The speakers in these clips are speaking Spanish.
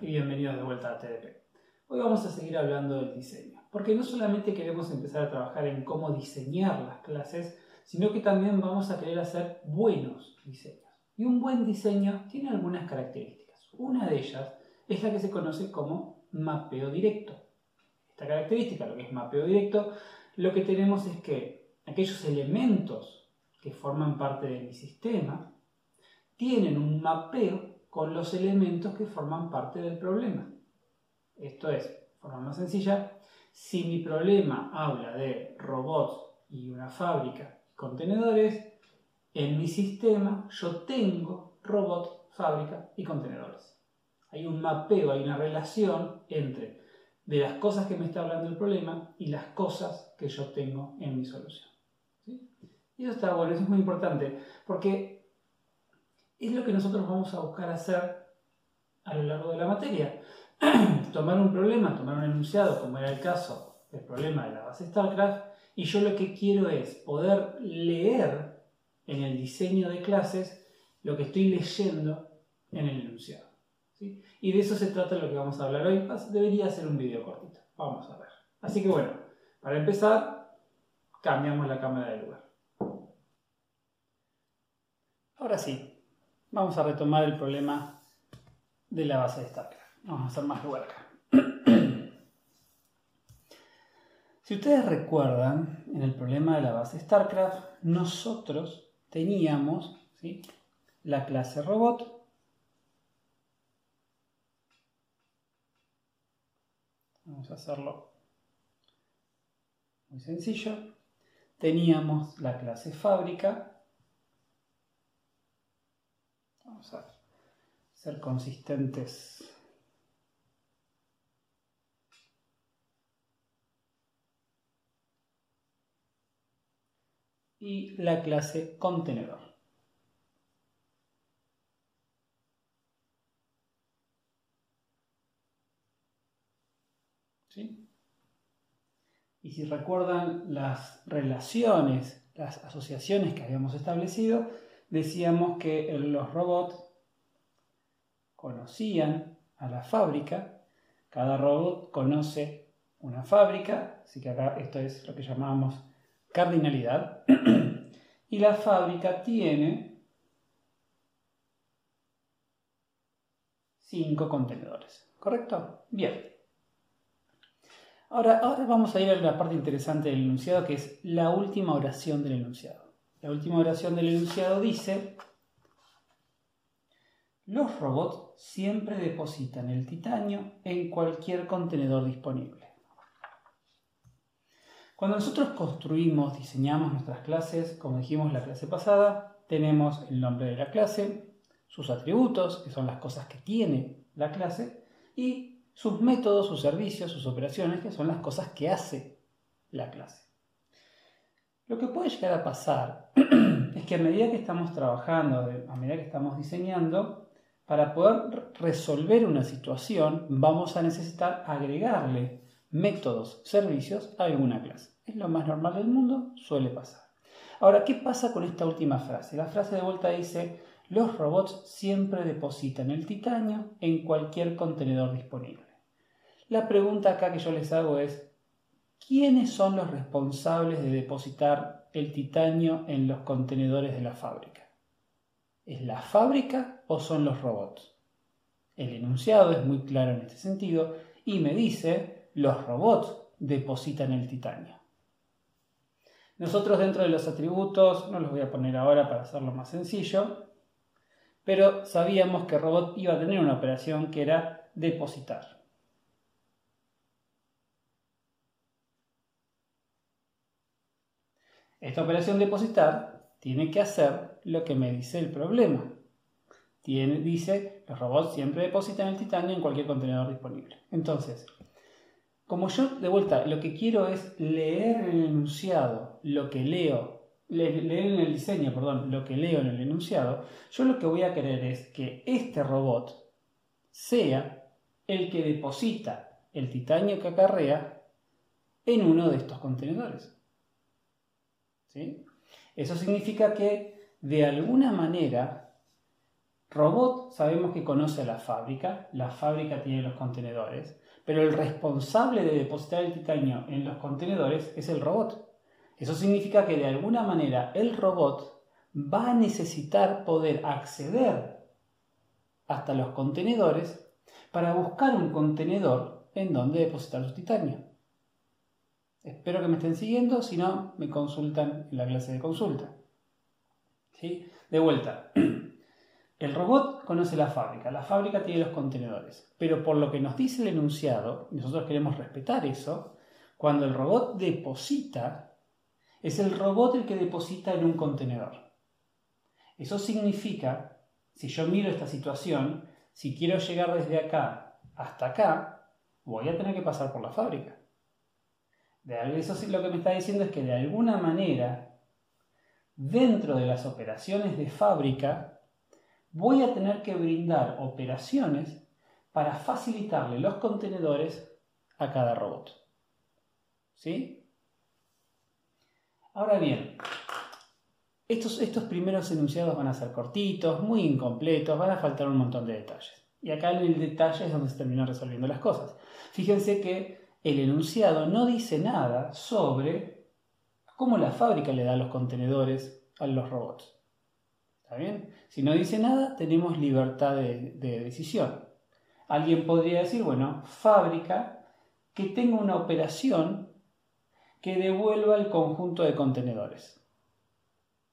y bienvenidos de vuelta a TDP. Hoy vamos a seguir hablando del diseño, porque no solamente queremos empezar a trabajar en cómo diseñar las clases, sino que también vamos a querer hacer buenos diseños. Y un buen diseño tiene algunas características. Una de ellas es la que se conoce como mapeo directo. Esta característica, lo que es mapeo directo, lo que tenemos es que aquellos elementos que forman parte de mi sistema tienen un mapeo con los elementos que forman parte del problema. Esto es, de forma más sencilla, si mi problema habla de robots y una fábrica y contenedores, en mi sistema yo tengo robot, fábrica y contenedores. Hay un mapeo, hay una relación entre de las cosas que me está hablando el problema y las cosas que yo tengo en mi solución. Y eso está bueno, eso es muy importante, porque es lo que nosotros vamos a buscar hacer a lo largo de la materia. tomar un problema, tomar un enunciado, como era el caso del problema de la base StarCraft, y yo lo que quiero es poder leer en el diseño de clases lo que estoy leyendo en el enunciado. Y de eso se trata lo que vamos a hablar hoy. Debería ser un video cortito. Vamos a ver. Así que bueno, para empezar, cambiamos la cámara de lugar. Ahora sí, Vamos a retomar el problema de la base de StarCraft. Vamos a hacer más lugar acá. si ustedes recuerdan, en el problema de la base StarCraft, nosotros teníamos la clase robot Vamos a hacerlo muy sencillo. Teníamos la clase fábrica Vamos a ser consistentes. Y la clase contenedor. ¿Sí? Y si recuerdan las relaciones, las asociaciones que habíamos establecido, decíamos que los robots conocían a la fábrica, cada robot conoce una fábrica, así que acá esto es lo que llamamos cardinalidad, y la fábrica tiene cinco contenedores, ¿correcto? Bien. Ahora, ahora vamos a ir a la parte interesante del enunciado, que es la última oración del enunciado. La última oración del enunciado dice, los robots siempre depositan el titanio en cualquier contenedor disponible. Cuando nosotros construimos, diseñamos nuestras clases, como dijimos la clase pasada, tenemos el nombre de la clase, sus atributos, que son las cosas que tiene la clase, y sus métodos, sus servicios, sus operaciones, que son las cosas que hace la clase. Lo que puede llegar a pasar es que a medida que estamos trabajando, a medida que estamos diseñando, para poder resolver una situación vamos a necesitar agregarle métodos, servicios a alguna clase. Es lo más normal del mundo, suele pasar. Ahora, ¿qué pasa con esta última frase? La frase de vuelta dice, los robots siempre depositan el titanio en cualquier contenedor disponible. La pregunta acá que yo les hago es, ¿Quiénes son los responsables de depositar el titanio en los contenedores de la fábrica? ¿Es la fábrica o son los robots? El enunciado es muy claro en este sentido y me dice los robots depositan el titanio. Nosotros dentro de los atributos, no los voy a poner ahora para hacerlo más sencillo, pero sabíamos que robot iba a tener una operación que era depositar. Esta operación depositar tiene que hacer lo que me dice el problema. Tiene, dice, los robots siempre depositan el titanio en cualquier contenedor disponible. Entonces, como yo de vuelta lo que quiero es leer en el enunciado lo que leo, leer en el diseño, perdón, lo que leo en el enunciado, yo lo que voy a querer es que este robot sea el que deposita el titanio que acarrea en uno de estos contenedores. Eso significa que de alguna manera Robot sabemos que conoce la fábrica, la fábrica tiene los contenedores, pero el responsable de depositar el titanio en los contenedores es el robot. Eso significa que de alguna manera el robot va a necesitar poder acceder hasta los contenedores para buscar un contenedor en donde depositar su titanio. Espero que me estén siguiendo, si no, me consultan en la clase de consulta. ¿Sí? De vuelta, el robot conoce la fábrica, la fábrica tiene los contenedores, pero por lo que nos dice el enunciado, nosotros queremos respetar eso, cuando el robot deposita, es el robot el que deposita en un contenedor. Eso significa, si yo miro esta situación, si quiero llegar desde acá hasta acá, voy a tener que pasar por la fábrica. De eso sí lo que me está diciendo es que de alguna manera, dentro de las operaciones de fábrica, voy a tener que brindar operaciones para facilitarle los contenedores a cada robot. ¿Sí? Ahora bien, estos, estos primeros enunciados van a ser cortitos, muy incompletos, van a faltar un montón de detalles. Y acá en el detalle es donde se terminan resolviendo las cosas. Fíjense que el enunciado no dice nada sobre cómo la fábrica le da los contenedores a los robots. ¿Está bien? Si no dice nada, tenemos libertad de, decisión. Alguien podría decir, bueno, fábrica que tenga una operación que devuelva el conjunto de contenedores.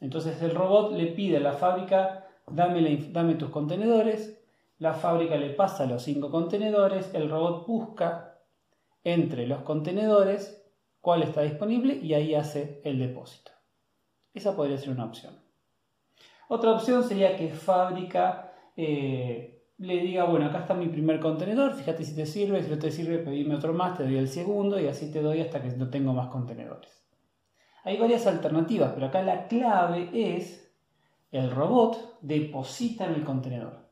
Entonces el robot le pide a la fábrica, dame, dame tus contenedores, la fábrica le pasa los cinco contenedores, el robot busca entre los contenedores cuál está disponible y ahí hace el depósito. Esa podría ser una opción. Otra opción sería que fábrica eh, le diga, bueno, acá está mi primer contenedor, fíjate si te sirve, si no te sirve, pedime otro más, te doy el segundo y así te doy hasta que no tengo más contenedores. Hay varias alternativas, pero acá la clave es el robot deposita en el contenedor.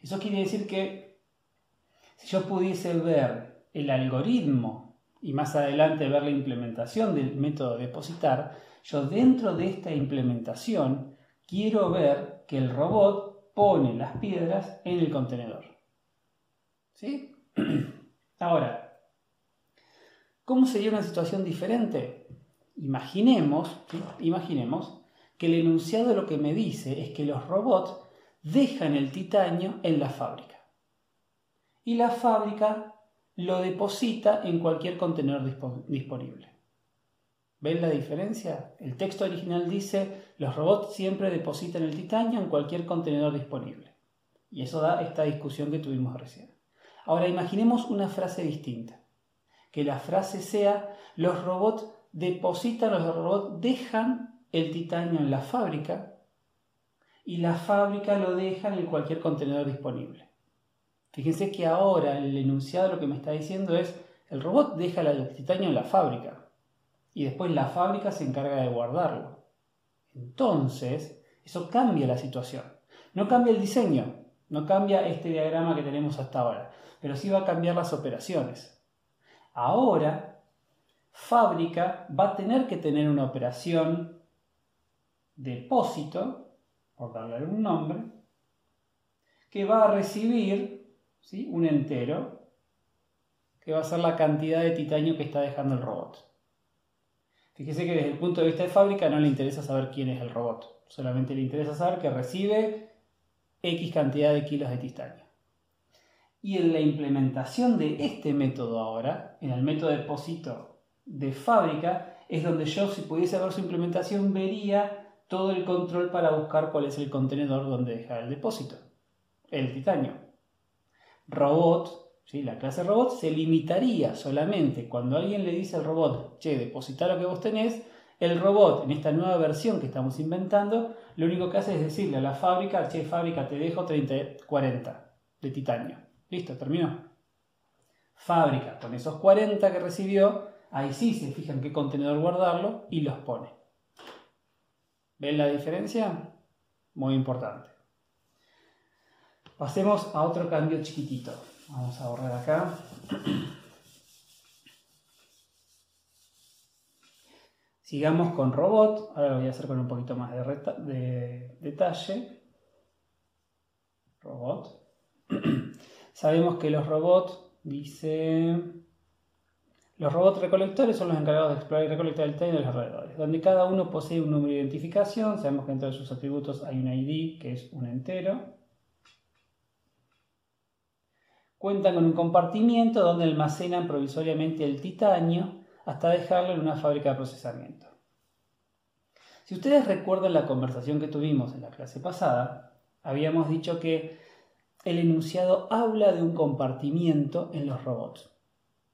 Eso quiere decir que si yo pudiese ver el algoritmo y más adelante ver la implementación del método depositar, yo dentro de esta implementación quiero ver que el robot pone las piedras en el contenedor. ¿Sí? Ahora, ¿cómo sería una situación diferente? Imaginemos, imaginemos que el enunciado lo que me dice es que los robots dejan el titanio en la fábrica. Y la fábrica lo deposita en cualquier contenedor disponible. ¿Ven la diferencia? El texto original dice, los robots siempre depositan el titanio en cualquier contenedor disponible. Y eso da esta discusión que tuvimos recién. Ahora imaginemos una frase distinta. Que la frase sea, los robots depositan, los robots dejan el titanio en la fábrica y la fábrica lo deja en cualquier contenedor disponible. Fíjense que ahora el enunciado lo que me está diciendo es, el robot deja el titanio en la fábrica, y después la fábrica se encarga de guardarlo. Entonces, eso cambia la situación. No cambia el diseño, no cambia este diagrama que tenemos hasta ahora, pero sí va a cambiar las operaciones. Ahora, fábrica va a tener que tener una operación depósito, por darle algún nombre, que va a recibir un entero, que va a ser la cantidad de titanio que está dejando el robot. Fíjese que desde el punto de vista de fábrica no le interesa saber quién es el robot, solamente le interesa saber que recibe X cantidad de kilos de titanio. Y en la implementación de este método ahora, en el método de depósito de fábrica, es donde yo, si pudiese ver su implementación, vería todo el control para buscar cuál es el contenedor donde dejar el depósito, el titanio. Robot la clase robot se limitaría solamente cuando alguien le dice al robot, che, deposita lo que vos tenés, el robot en esta nueva versión que estamos inventando, lo único que hace es decirle a la fábrica, che, fábrica, te dejo 30, 40 de titanio. Listo, terminó. Fábrica, con esos 40 que recibió, ahí sí se fijan qué contenedor guardarlo y los pone. ¿Ven la diferencia? Muy importante. Pasemos a otro cambio chiquitito. Vamos a borrar acá. Sigamos con robot. Ahora lo voy a hacer con un poquito más de, de detalle. robot. Sabemos que los robots, dice, los robots recolectores son los encargados de explorar y recolectar el terreno de los alrededores, donde cada uno posee un número de identificación. Sabemos que dentro de sus atributos hay un ID, que es un entero. Cuentan con un compartimiento donde almacenan provisoriamente el titanio hasta dejarlo en una fábrica de procesamiento. Si ustedes recuerdan la conversación que tuvimos en la clase pasada, habíamos dicho que el enunciado habla de un compartimiento en los robots.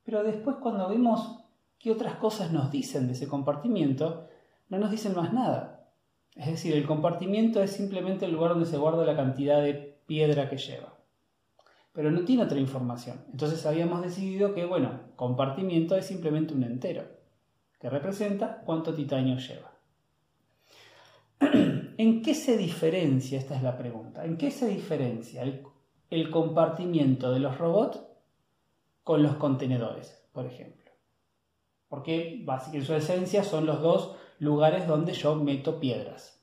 Pero después cuando vemos qué otras cosas nos dicen de ese compartimiento, no nos dicen más nada. Es decir, el compartimiento es simplemente el lugar donde se guarda la cantidad de piedra que lleva pero no tiene otra información. Entonces habíamos decidido que, bueno, compartimiento es simplemente un entero, que representa cuánto titanio lleva. ¿En qué se diferencia? Esta es la pregunta. ¿En qué se diferencia el, compartimiento de los robots con los contenedores, por ejemplo? Porque básicamente en su esencia son los dos lugares donde yo meto piedras.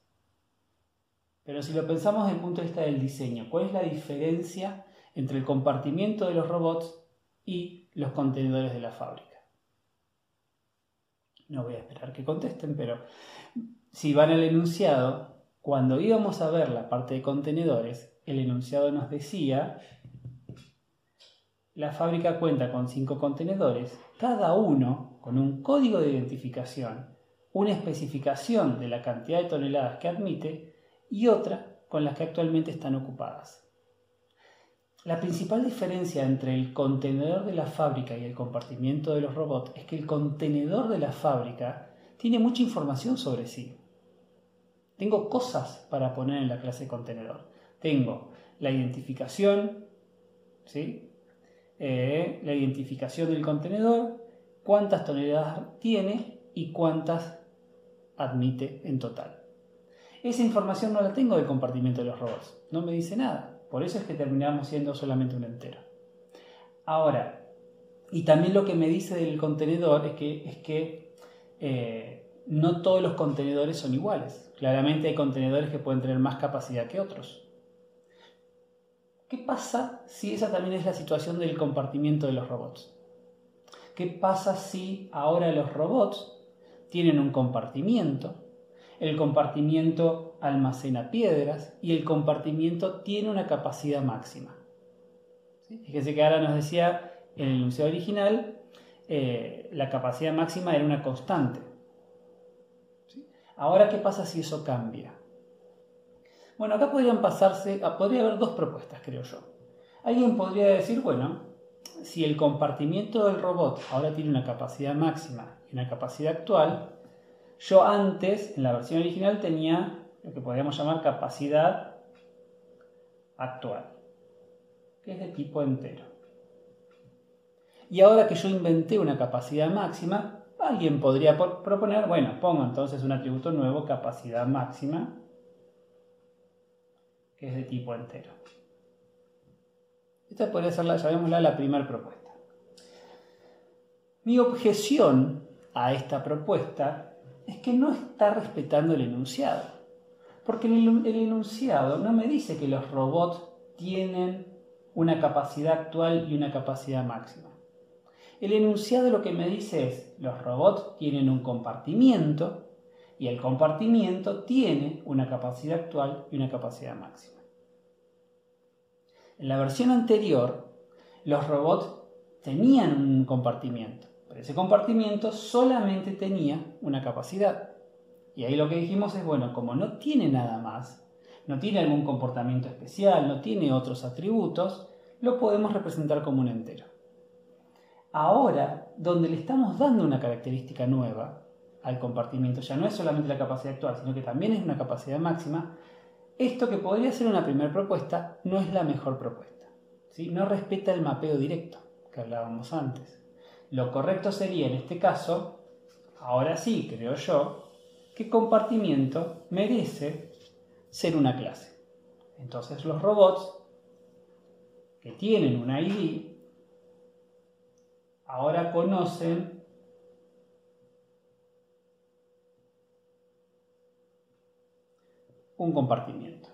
Pero si lo pensamos desde el punto de vista del diseño, ¿cuál es la diferencia entre el compartimiento de los robots y los contenedores de la fábrica. No voy a esperar que contesten, pero si van al enunciado, cuando íbamos a ver la parte de contenedores, el enunciado nos decía, la fábrica cuenta con cinco contenedores, cada uno con un código de identificación, una especificación de la cantidad de toneladas que admite y otra con las que actualmente están ocupadas. La principal diferencia entre el contenedor de la fábrica y el compartimiento de los robots es que el contenedor de la fábrica tiene mucha información sobre sí. Tengo cosas para poner en la clase contenedor. Tengo la identificación, ¿sí? Eh, la identificación del contenedor, cuántas toneladas tiene y cuántas admite en total. Esa información no la tengo del compartimiento de los robots, no me dice nada. Por eso es que terminamos siendo solamente un entero. Ahora, y también lo que me dice del contenedor es que, es que eh, no todos los contenedores son iguales. Claramente hay contenedores que pueden tener más capacidad que otros. ¿Qué pasa si esa también es la situación del compartimiento de los robots? ¿Qué pasa si ahora los robots tienen un compartimiento el compartimiento almacena piedras y el compartimiento tiene una capacidad máxima. Fíjense que ahora nos decía en el enunciado original, eh, la capacidad máxima era una constante. Ahora, ¿qué pasa si eso cambia? Bueno, acá podrían pasarse, ah, podría haber dos propuestas, creo yo. Alguien podría decir, bueno, si el compartimiento del robot ahora tiene una capacidad máxima y una capacidad actual, yo antes, en la versión original, tenía lo que podríamos llamar capacidad actual, que es de tipo entero. Y ahora que yo inventé una capacidad máxima, alguien podría proponer, bueno, pongo entonces un atributo nuevo, capacidad máxima, que es de tipo entero. Esta podría ser, la, la primera propuesta. Mi objeción a esta propuesta es que no está respetando el enunciado. Porque el, enunciado no me dice que los robots tienen una capacidad actual y una capacidad máxima. El enunciado lo que me dice es, los robots tienen un compartimiento y el compartimiento tiene una capacidad actual y una capacidad máxima. En la versión anterior, los robots tenían un compartimiento pero ese compartimiento solamente tenía una capacidad. Y ahí lo que dijimos es, bueno, como no tiene nada más, no tiene algún comportamiento especial, no tiene otros atributos, lo podemos representar como un entero. Ahora, donde le estamos dando una característica nueva al compartimiento, ya no es solamente la capacidad actual, sino que también es una capacidad máxima, esto que podría ser una primera propuesta no es la mejor propuesta. ¿sí? No respeta el mapeo directo que hablábamos antes. Lo correcto sería en este caso, ahora sí creo yo, que compartimiento merece ser una clase. Entonces los robots que tienen un ID ahora conocen un compartimiento.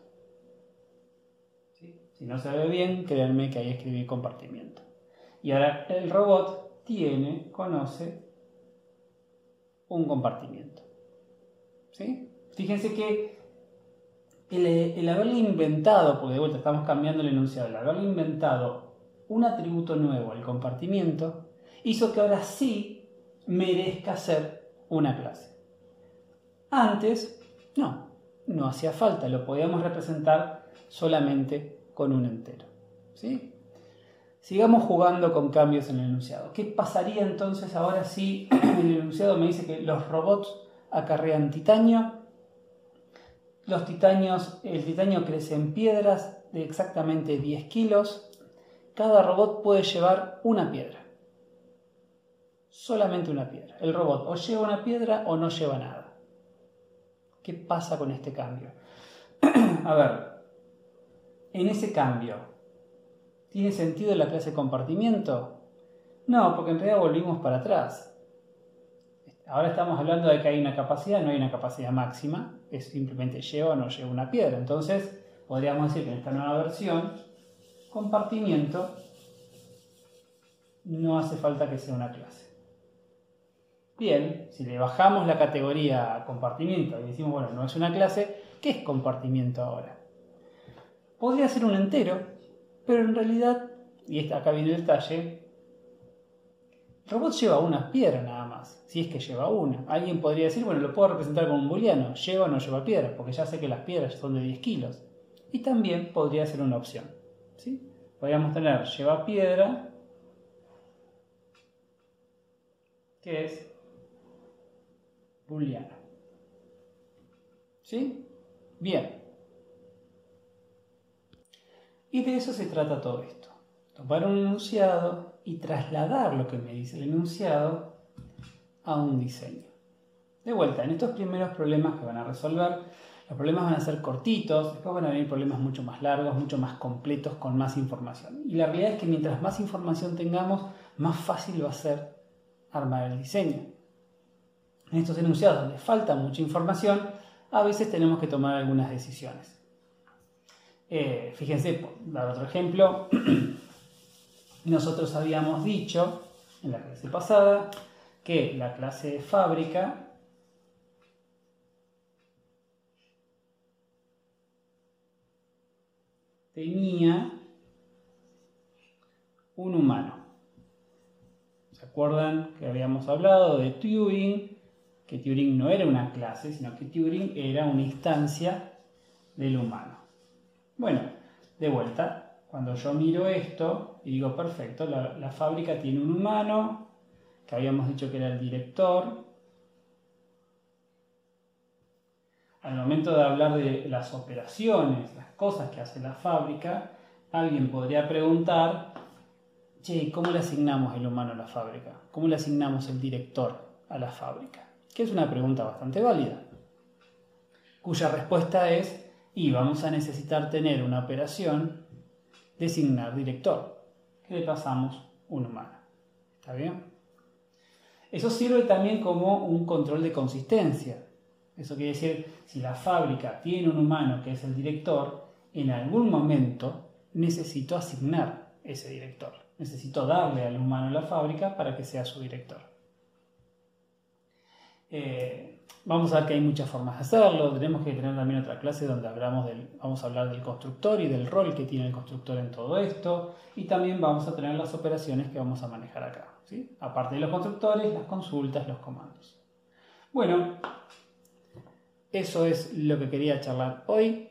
Si no se ve bien, créanme que ahí escribí compartimiento. Y ahora el robot tiene, conoce un compartimiento. ¿Sí? Fíjense que el, haberle inventado, porque de vuelta estamos cambiando el enunciado, el haberle inventado un atributo nuevo al compartimiento, hizo que ahora sí merezca ser una clase. Antes, no, no hacía falta, lo podíamos representar solamente con un entero. ¿sí? Sigamos jugando con cambios en el enunciado. ¿Qué pasaría entonces ahora si el enunciado me dice que los robots acarrean titanio? Los titanios, el titanio crece en piedras de exactamente 10 kilos. Cada robot puede llevar una piedra. Solamente una piedra. El robot o lleva una piedra o no lleva nada. ¿Qué pasa con este cambio? A ver, en ese cambio, ¿tiene sentido la clase compartimiento? No, porque en realidad volvimos para atrás. Ahora estamos hablando de que hay una capacidad, no hay una capacidad máxima, es simplemente lleva o no lleva una piedra. Entonces, podríamos decir que en esta nueva versión, compartimiento no hace falta que sea una clase. Bien, si le bajamos la categoría compartimiento y decimos, bueno, no es una clase, ¿qué es compartimiento ahora? Podría ser un entero, pero en realidad, y acá viene el detalle, el robot lleva una piedra nada más, si es que lleva una. Alguien podría decir, bueno, lo puedo representar como un booleano, lleva o no lleva piedra, porque ya sé que las piedras son de 10 kilos. Y también podría ser una opción. ¿sí? Podríamos tener lleva piedra, que es booleano. ¿Sí? Bien. Y de eso se trata todo esto. Tomar un enunciado y trasladar lo que me dice el enunciado a un diseño. De vuelta, en estos primeros problemas que van a resolver, los problemas van a ser cortitos, después van a venir problemas mucho más largos, mucho más completos, con más información. Y la realidad es que mientras más información tengamos, más fácil va a ser armar el diseño. En estos enunciados donde falta mucha información, a veces tenemos que tomar algunas decisiones. Eh, fíjense, dar otro ejemplo, nosotros habíamos dicho en la clase pasada que la clase de fábrica tenía un humano. ¿Se acuerdan que habíamos hablado de Turing? Que Turing no era una clase, sino que Turing era una instancia del humano. Bueno, de vuelta, cuando yo miro esto y digo, perfecto, la, fábrica tiene un humano, que habíamos dicho que era el director. Al momento de hablar de las operaciones, las cosas que hace la fábrica, alguien podría preguntar, che, ¿cómo le asignamos el humano a la fábrica? ¿Cómo le asignamos el director a la fábrica? Que es una pregunta bastante válida, cuya respuesta es y vamos a necesitar tener una operación designar director, que le pasamos un humano. ¿Está bien? Eso sirve también como un control de consistencia. Eso quiere decir, si la fábrica tiene un humano que es el director, en algún momento necesito asignar ese director. Necesito darle al humano la fábrica para que sea su director. Eh, Vamos a ver que hay muchas formas de hacerlo. Tenemos que tener también otra clase donde hablamos del, vamos a hablar del constructor y del rol que tiene el constructor en todo esto. Y también vamos a tener las operaciones que vamos a manejar acá. ¿sí? Aparte de los constructores, las consultas, los comandos. Bueno, eso es lo que quería charlar hoy.